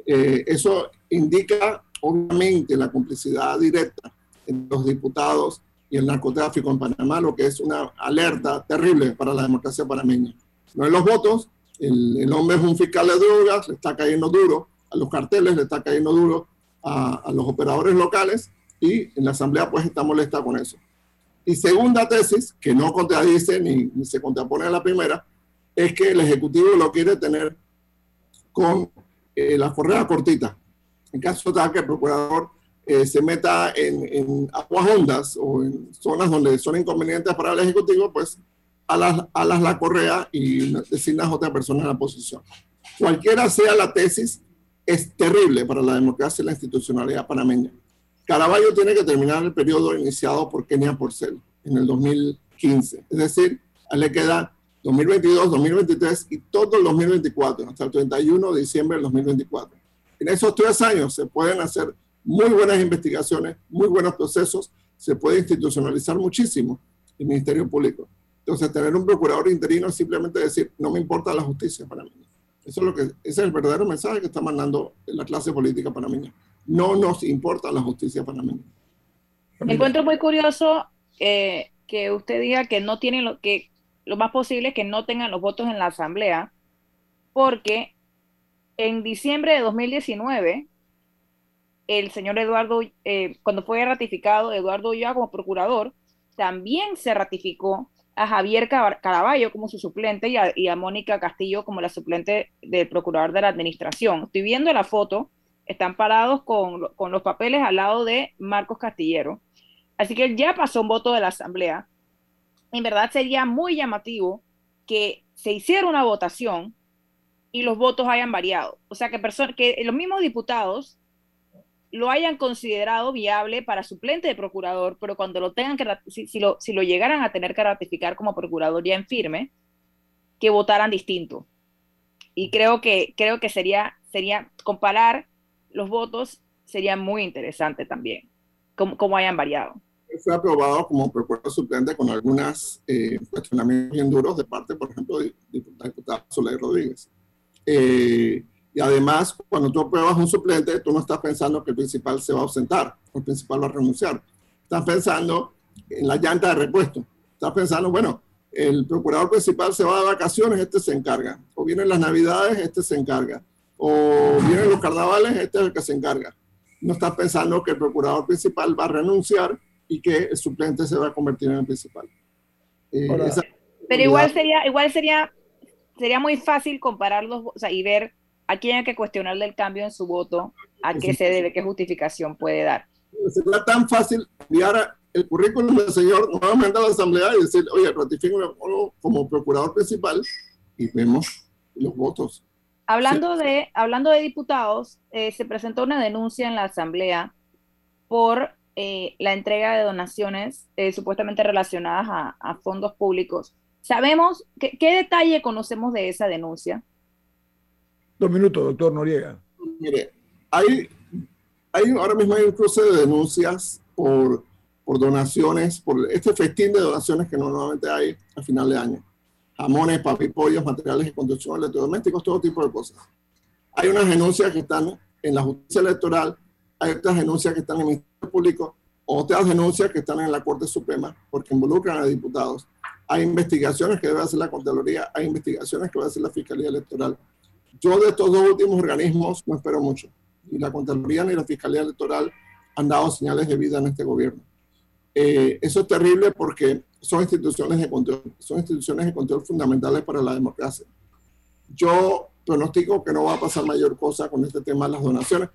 Eh, eso indica, obviamente, la complicidad directa entre los diputados y el narcotráfico en Panamá, lo que es una alerta terrible para la democracia panameña. No hay los votos, el, el hombre es un fiscal de drogas, le está cayendo duro a los carteles, le está cayendo duro a, a los operadores locales y en la Asamblea pues está molesta con eso. Y segunda tesis, que no contradice ni, ni, se contrapone a la primera, es que el Ejecutivo lo quiere tener con eh, la correa cortita. En caso tal que el procurador eh, se meta en, aguas hondas o en zonas donde son inconvenientes para el Ejecutivo, pues alas, alas la correa y designas otra persona en la posición. Cualquiera sea la tesis, es terrible para la democracia y la institucionalidad panameña. Caraballo tiene que terminar el periodo iniciado por Kenia Porcel en el 2015. Es decir, le queda 2022, 2023 y todo el 2024, hasta el 31 de diciembre del 2024. En esos tres años se pueden hacer muy buenas investigaciones, muy buenos procesos, se puede institucionalizar muchísimo el Ministerio Público. Entonces, tener un procurador interino es simplemente decir, no me importa la justicia para mí. Eso es lo que, ese es el verdadero mensaje que está mandando la clase política panameña no nos importa la justicia panameña. Encuentro muy curioso eh, que usted diga que no tienen lo que lo más posible es que no tengan los votos en la asamblea, porque en diciembre de 2019 el señor Eduardo, eh, cuando fue ratificado Eduardo Ulloa como procurador, también se ratificó a Javier Caraballo como su suplente y a, Mónica Castillo como la suplente del procurador de la administración. Estoy viendo la foto están parados con, con, los papeles al lado de Marcos Castillero. Así que ya pasó un voto de la Asamblea. En verdad sería muy llamativo que se hiciera una votación y los votos hayan variado. O sea, que, que los mismos diputados lo hayan considerado viable para suplente de procurador, pero cuando lo tengan que, si, si, lo, si lo llegaran a tener que ratificar como procurador ya en firme, que votaran distinto. Y creo que, creo que sería, sería comparar los votos, sería muy interesante también, cómo, hayan variado. Fue aprobado como propuesta suplente con algunos eh, cuestionamientos bien duros de parte, por ejemplo, de la diputada Soledad Rodríguez. Eh, y además, cuando tú apruebas un suplente, tú no estás pensando que el principal se va a ausentar o el principal va a renunciar. Estás pensando en la llanta de repuesto. Estás pensando, bueno, el procurador principal se va de vacaciones, este se encarga. O vienen las navidades, este se encarga o vienen los carnavales, este es el que se encarga. No estás pensando que el procurador principal va a renunciar y que el suplente se va a convertir en el principal. Eh, Pero igual sería, igual sería, sería muy fácil compararlos o sea, y ver a quién hay que cuestionarle el cambio en su voto, a qué se debe, qué justificación puede dar. Sería tan fácil enviar el currículum del señor nuevamente a la asamblea y decir, oye, ratifíquenlo como procurador principal y vemos los votos. Hablando, de, hablando de diputados, eh, se presentó una denuncia en la Asamblea por eh, la entrega de donaciones eh, supuestamente relacionadas a, fondos públicos. ¿Sabemos qué, detalle conocemos de esa denuncia? Dos minutos, doctor Noriega. Mire, hay, hay ahora mismo hay un cruce de denuncias por, por donaciones, por este festín de donaciones que normalmente hay a final de año jamones, papipollos, materiales de construcción, electrodomésticos, todo tipo de cosas. Hay unas denuncias que están en la justicia electoral, hay otras denuncias que están en el Ministerio Público, otras denuncias que están en la Corte Suprema porque involucran a diputados. Hay investigaciones que debe hacer la Contraloría, hay investigaciones que a hacer la Fiscalía Electoral. Yo de estos dos últimos organismos no espero mucho. Ni la Contraloría ni la Fiscalía Electoral han dado señales de vida en este gobierno. Eh, eso es terrible porque son instituciones de control, son instituciones de control fundamentales para la democracia. Yo pronostico que no va a pasar mayor cosa con este tema de las donaciones.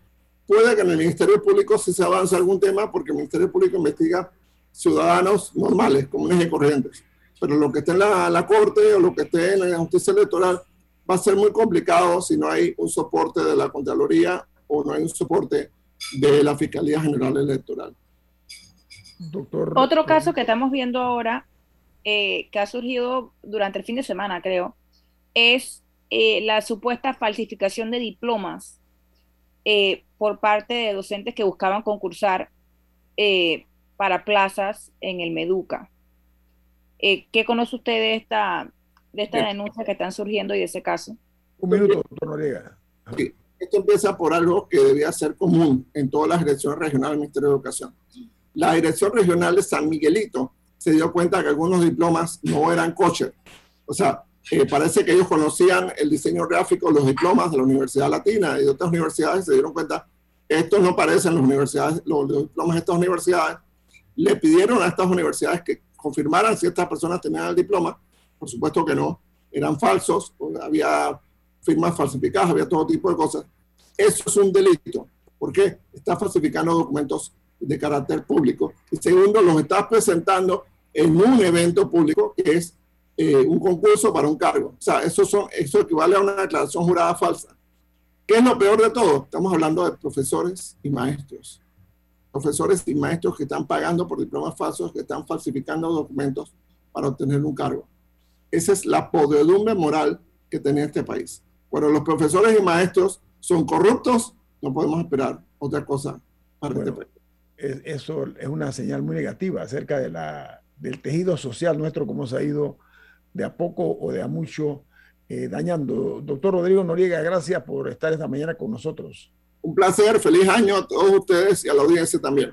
Puede que en el Ministerio Público sí se avance algún tema porque el Ministerio Público investiga ciudadanos normales, comunes y corrientes. Pero lo que esté en la, la Corte o lo que esté en la justicia electoral va a ser muy complicado si no hay un soporte de la Contraloría o no hay un soporte de la Fiscalía General Electoral. Otro caso que estamos viendo ahora, eh, que ha surgido durante el fin de semana, creo, es eh, la supuesta falsificación de diplomas eh, por parte de docentes que buscaban concursar para plazas en el Meduca. Eh, ¿Qué conoce usted de esta, de esta denuncia que están surgiendo y de ese caso? Un minuto, doctor Noriega. Sí. Esto empieza por algo que debía ser común en todas las direcciones regionales del Ministerio de Educación. La Dirección Regional de San Miguelito se dio cuenta que algunos diplomas no eran kosher. O sea, eh, parece que ellos conocían el diseño gráfico, los diplomas de la Universidad Latina y de otras universidades, se dieron cuenta estos no parecen los, universidades, los, diplomas de estas universidades. Le pidieron a estas universidades que confirmaran si estas personas tenían el diploma. Por supuesto que no, eran falsos, había firmas falsificadas, había todo tipo de cosas. Eso es un delito. ¿Por qué? Está falsificando documentos de carácter público. Y segundo, los estás presentando en un evento público que es eh, un concurso para un cargo. O sea, eso, son, eso equivale a una declaración jurada falsa. ¿Qué es lo peor de todo? Estamos hablando de profesores y maestros. Profesores y maestros que están pagando por diplomas falsos, que están falsificando documentos para obtener un cargo. Esa es la podredumbre moral que tenía este país. Cuando los profesores y maestros son corruptos, no podemos esperar otra cosa para este país. Eso es una señal muy negativa acerca de la, del tejido social nuestro, cómo se ha ido de a poco o de a mucho eh, dañando. Doctor Rodrigo Noriega, gracias por estar esta mañana con nosotros. Un placer, feliz año a todos ustedes y a la audiencia también.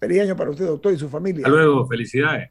Feliz año para usted, doctor, y su familia. Hasta luego, felicidades.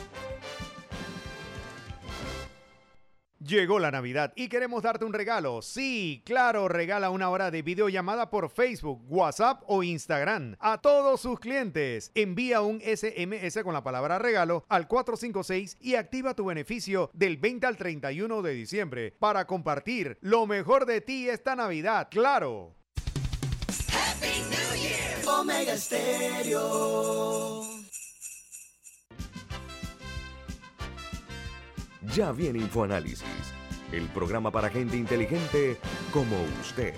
Llegó la Navidad y queremos darte un regalo. Sí, claro, regala una hora de videollamada por Facebook, WhatsApp o Instagram a todos sus clientes. Envía un SMS con la palabra regalo al 456 y activa tu beneficio del 20 al 31 de diciembre para compartir lo mejor de ti esta Navidad. Claro. Happy New Year. Omega Stereo. Ya viene InfoAnálisis, el programa para gente inteligente como usted.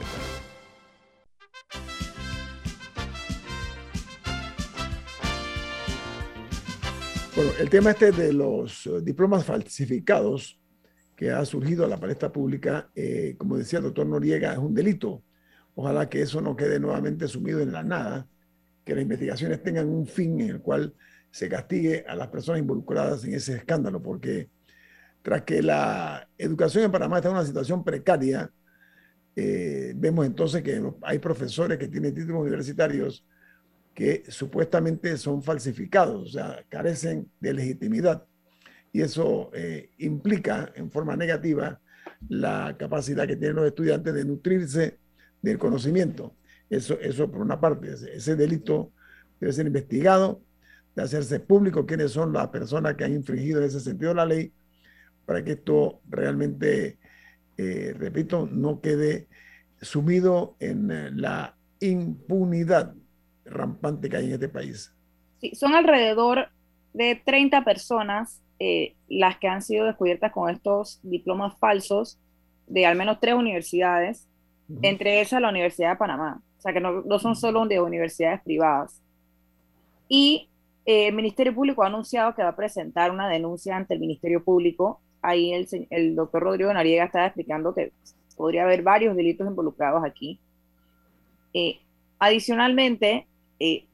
Bueno, el tema este de los eh, diplomas falsificados que ha surgido a la palestra pública, eh, como decía el doctor Noriega, es un delito. Ojalá que eso no quede nuevamente sumido en la nada, que las investigaciones tengan un fin en el cual se castigue a las personas involucradas en ese escándalo, porque tras que la educación en Panamá está en una situación precaria, eh, vemos entonces que hay profesores que tienen títulos universitarios que supuestamente son falsificados, o sea, carecen de legitimidad. Y eso eh, implica en forma negativa la capacidad que tienen los estudiantes de nutrirse del conocimiento. Eso, eso por una parte, ese delito debe ser investigado, de hacerse público quiénes son las personas que han infringido en ese sentido la ley para que esto realmente, eh, repito, no quede sumido en eh, la impunidad rampante que hay en este país. Sí, son alrededor de 30 personas eh, las que han sido descubiertas con estos diplomas falsos de al menos tres universidades, entre esas la Universidad de Panamá. O sea que no, no son solo de universidades privadas. Y Eh, el Ministerio Público ha anunciado que va a presentar una denuncia ante el Ministerio Público. Ahí el, doctor Rodrigo Nariega estaba explicando que podría haber varios delitos involucrados aquí. Eh, adicionalmente, eh,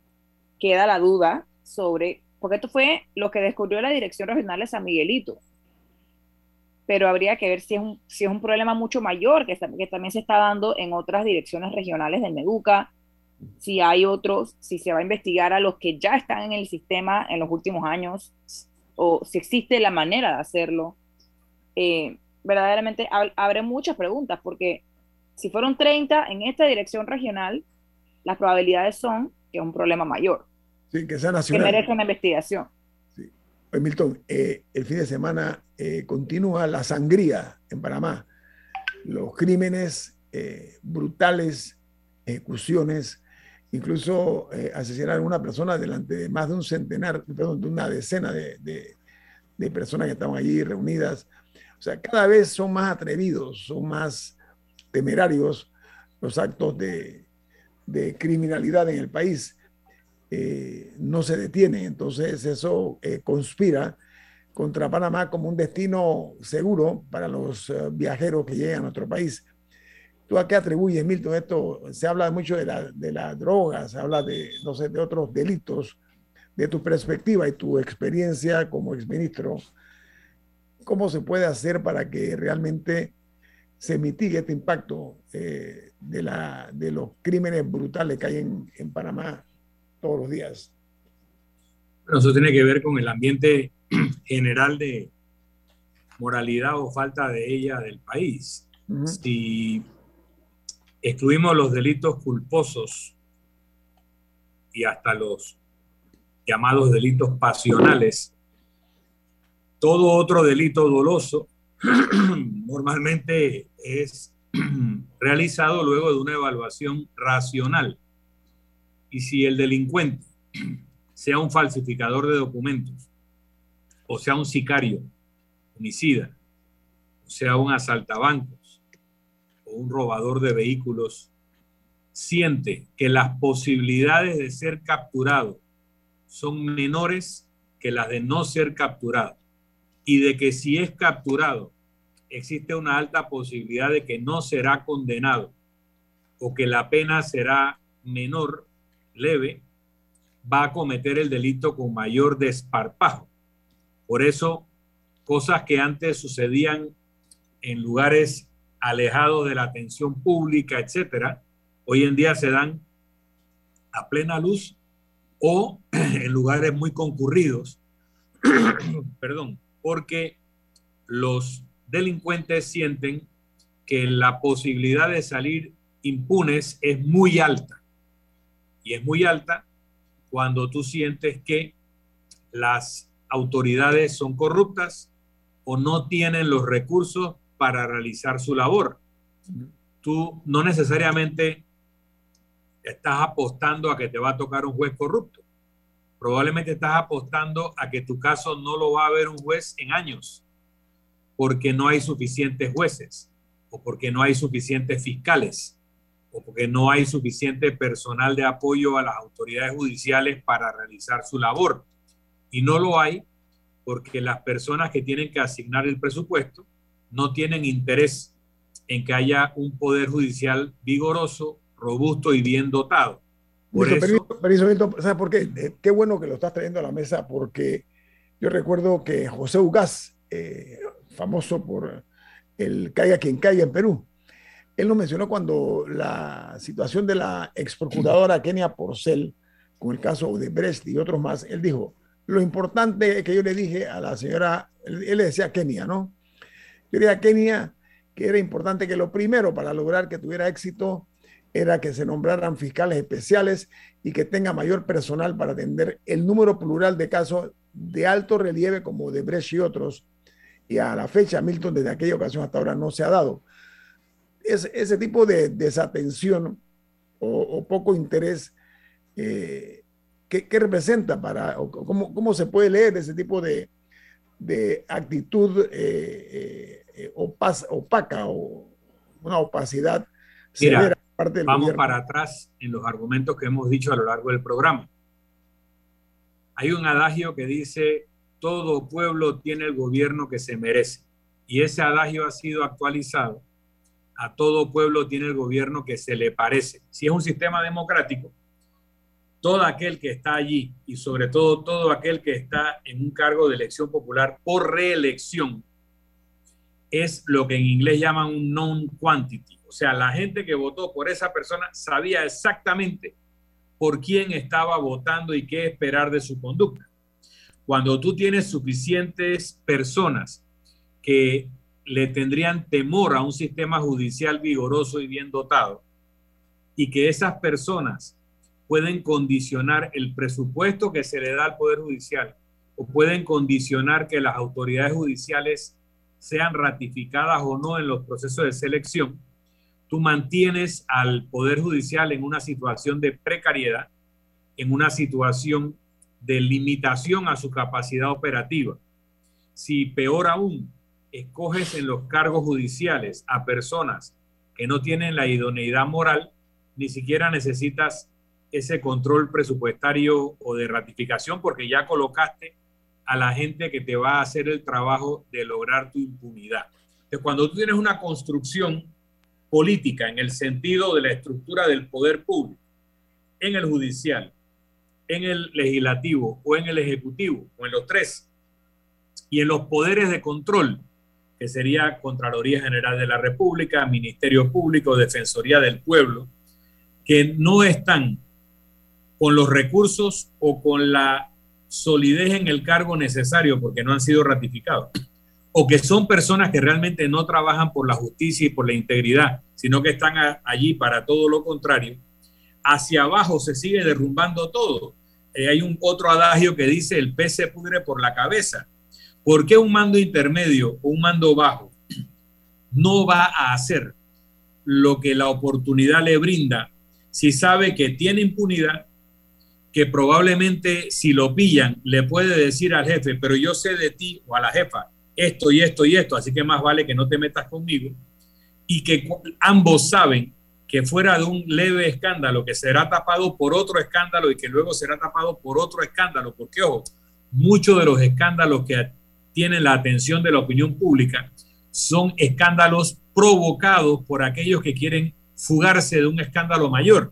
queda la duda sobre, porque esto fue lo que descubrió la Dirección Regional de San Miguelito, pero habría que ver si es un, si es un problema mucho mayor que, que también se está dando en otras direcciones regionales del Meduca, si hay otros, si se va a investigar a los que ya están en el sistema en los últimos años, o si existe la manera de hacerlo. Eh, verdaderamente abre muchas preguntas, porque si fueron 30 en esta dirección regional, las probabilidades son que es un problema mayor. Sí, que sea nacional. Que merezca una investigación. Sí. Milton, eh, el fin de semana eh, continúa la sangría en Panamá. Los crímenes brutales, ejecuciones, incluso eh, asesinaron a una persona delante de más de un centenar, perdón, de una decena de, de, personas que estaban allí reunidas. O sea, cada vez son más atrevidos, son más temerarios los actos de, criminalidad en el país. Eh, no se detienen, entonces eso eh, conspira contra Panamá como un destino seguro para los viajeros que llegan a nuestro país. ¿Tú a qué atribuyes, Milton, esto? Se habla mucho de la, de droga, se habla de, no sé, de otros delitos. De tu perspectiva y tu experiencia como exministro, ¿cómo se puede hacer para que realmente se mitigue este impacto eh, de, la, de los crímenes brutales que hay en, en Panamá todos los días? Bueno, eso tiene que ver con el ambiente [clears throat] general de moralidad o falta de ella del país. Si excluimos los delitos culposos y hasta los llamados delitos pasionales, todo otro delito doloso [clears throat] normalmente es [clears throat] realizado luego de una evaluación racional. Y si el delincuente [clears throat] sea un falsificador de documentos, o sea un sicario, homicida, o sea un asaltabanco, un robador de vehículos siente que las posibilidades de ser capturado son menores que las de no ser capturado y de que si es capturado existe una alta posibilidad de que no será condenado o que la pena será menor, leve, va a cometer el delito con mayor desparpajo. Por eso, cosas que antes sucedían en lugares alejados de la atención pública, etcétera, hoy en día se dan a plena luz o [clears throat] en lugares muy concurridos, [clears throat] perdón, porque los delincuentes sienten que la posibilidad de salir impunes es muy alta. Y es muy alta cuando tú sientes que las autoridades son corruptas o no tienen los recursos para realizar su labor. Tú no necesariamente estás apostando a que te va a tocar un juez corrupto. Probablemente estás apostando a que tu caso no lo va a ver un juez en años, porque no hay suficientes jueces, o porque no hay suficientes fiscales, o porque no hay suficiente personal de apoyo a las autoridades judiciales para realizar su labor. Y no lo hay porque las personas que tienen que asignar el presupuesto no tienen interés en que haya un poder judicial vigoroso, robusto y bien dotado. Por eso, ¿sabes por qué? Eh, qué bueno que lo estás trayendo a la mesa, porque yo recuerdo que José Ugaz, eh, famoso por el caiga quien caiga en Perú, él nos mencionó cuando la situación de la ex procuradora Kenia Porcel, con el caso de Brest y otros más, él dijo, lo importante que yo le dije a la señora, él le decía Kenia, ¿no? Yo diría a Kenia que era importante que lo primero para lograr que tuviera éxito era que se nombraran fiscales especiales y que tenga mayor personal para atender el número plural de casos de alto relieve como de Brecht y otros. Y a la fecha, Milton, desde aquella ocasión hasta ahora no se ha dado. Es, ese tipo de desatención o, poco interés, eh, ¿qué, representa para, cómo, cómo, se puede leer ese tipo de, de actitud eh, eh, eh opaca o una opacidad Mira, parte vamos para atrás en los argumentos que hemos dicho a lo largo del programa. Hay un adagio que dice, todo pueblo tiene el gobierno que se merece. Y ese adagio ha sido actualizado. A todo pueblo tiene el gobierno que se le parece. Si es un sistema democrático, todo aquel que está allí y sobre todo todo aquel que está en un cargo de elección popular por reelección es lo que en inglés llaman un non quantity. O sea, la gente que votó por esa persona sabía exactamente por quién estaba votando y qué esperar de su conducta. Cuando tú tienes suficientes personas que le tendrían temor a un sistema judicial vigoroso y bien dotado, y que esas personas pueden condicionar el presupuesto que se le da al Poder Judicial o pueden condicionar que las autoridades judiciales sean ratificadas o no en los procesos de selección, tú mantienes al Poder Judicial en una situación de precariedad, en una situación de limitación a su capacidad operativa. Si peor aún, escoges en los cargos judiciales a personas que no tienen la idoneidad moral, ni siquiera necesitas ese control presupuestario o de ratificación porque ya colocaste a la gente que te va a hacer el trabajo de lograr tu impunidad. Entonces, cuando tú tienes una construcción política en el sentido de la estructura del poder público, en el judicial, en el legislativo o en el ejecutivo, o en los tres, y en los poderes de control, que sería Contraloría General de la República, Ministerio Público, Defensoría del Pueblo, que no están con los recursos o con la solidez en el cargo necesario porque no han sido ratificados, o que son personas que realmente no trabajan por la justicia y por la integridad, sino que están allí para todo lo contrario, hacia abajo se sigue derrumbando todo. Eh, hay un otro adagio que dice el pez se pudre por la cabeza. ¿Por qué un mando intermedio o un mando bajo no va a hacer lo que la oportunidad le brinda si sabe que tiene impunidad que probablemente si lo pillan le puede decir al jefe, pero yo sé de ti o a la jefa esto y esto y esto, así que más vale que no te metas conmigo, y que ambos saben que fuera de un leve escándalo que será tapado por otro escándalo y que luego será tapado por otro escándalo, porque ojo, muchos de los escándalos que tienen la atención de la opinión pública son escándalos provocados por aquellos que quieren fugarse de un escándalo mayor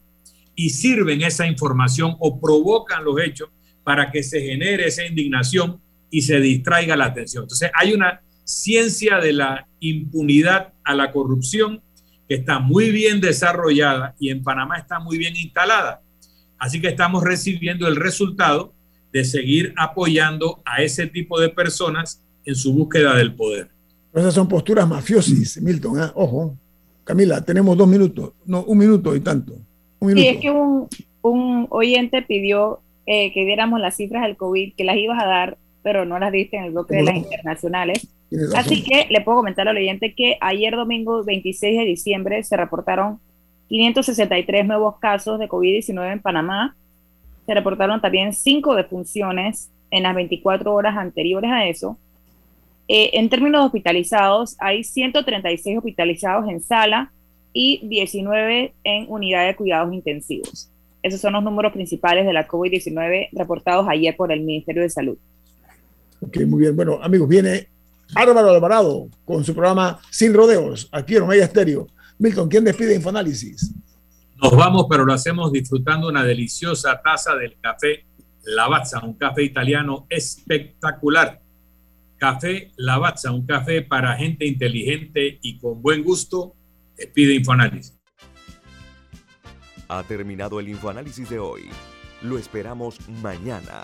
y sirven esa información o provocan los hechos para que se genere esa indignación y se distraiga la atención. Entonces hay una ciencia de la impunidad a la corrupción que está muy bien desarrollada y en Panamá está muy bien instalada. Así que estamos recibiendo el resultado de seguir apoyando a ese tipo de personas en su búsqueda del poder. Esas son posturas mafiosis, Milton. ¿eh? Ojo. Camila, tenemos dos minutos, no, un minuto y tanto. Sí, es que un, un oyente pidió eh, que diéramos las cifras del COVID, que las ibas a dar, pero no las diste en el bloque de las internacionales. Así que le puedo comentar al oyente que ayer domingo 26 de diciembre se reportaron 563 nuevos casos de COVID-19 en Panamá. Se reportaron también cinco defunciones en las 24 horas anteriores a eso. Eh, en términos hospitalizados, hay 136 hospitalizados en sala, y 19 en unidad de cuidados intensivos. Esos son los números principales de la COVID-19 reportados ayer por el Ministerio de Salud. Ok, muy bien. Bueno, amigos, viene Álvaro Alvarado con su programa Sin Rodeos, aquí en Omega Estéreo. Milton, ¿quién despide Infoanálisis? Nos vamos, pero lo hacemos disfrutando una deliciosa taza del café Lavazza, un café italiano espectacular. Café Lavazza, un café para gente inteligente y con buen gusto pide Infoanálisis. Ha terminado el Infoanálisis de hoy. Lo esperamos mañana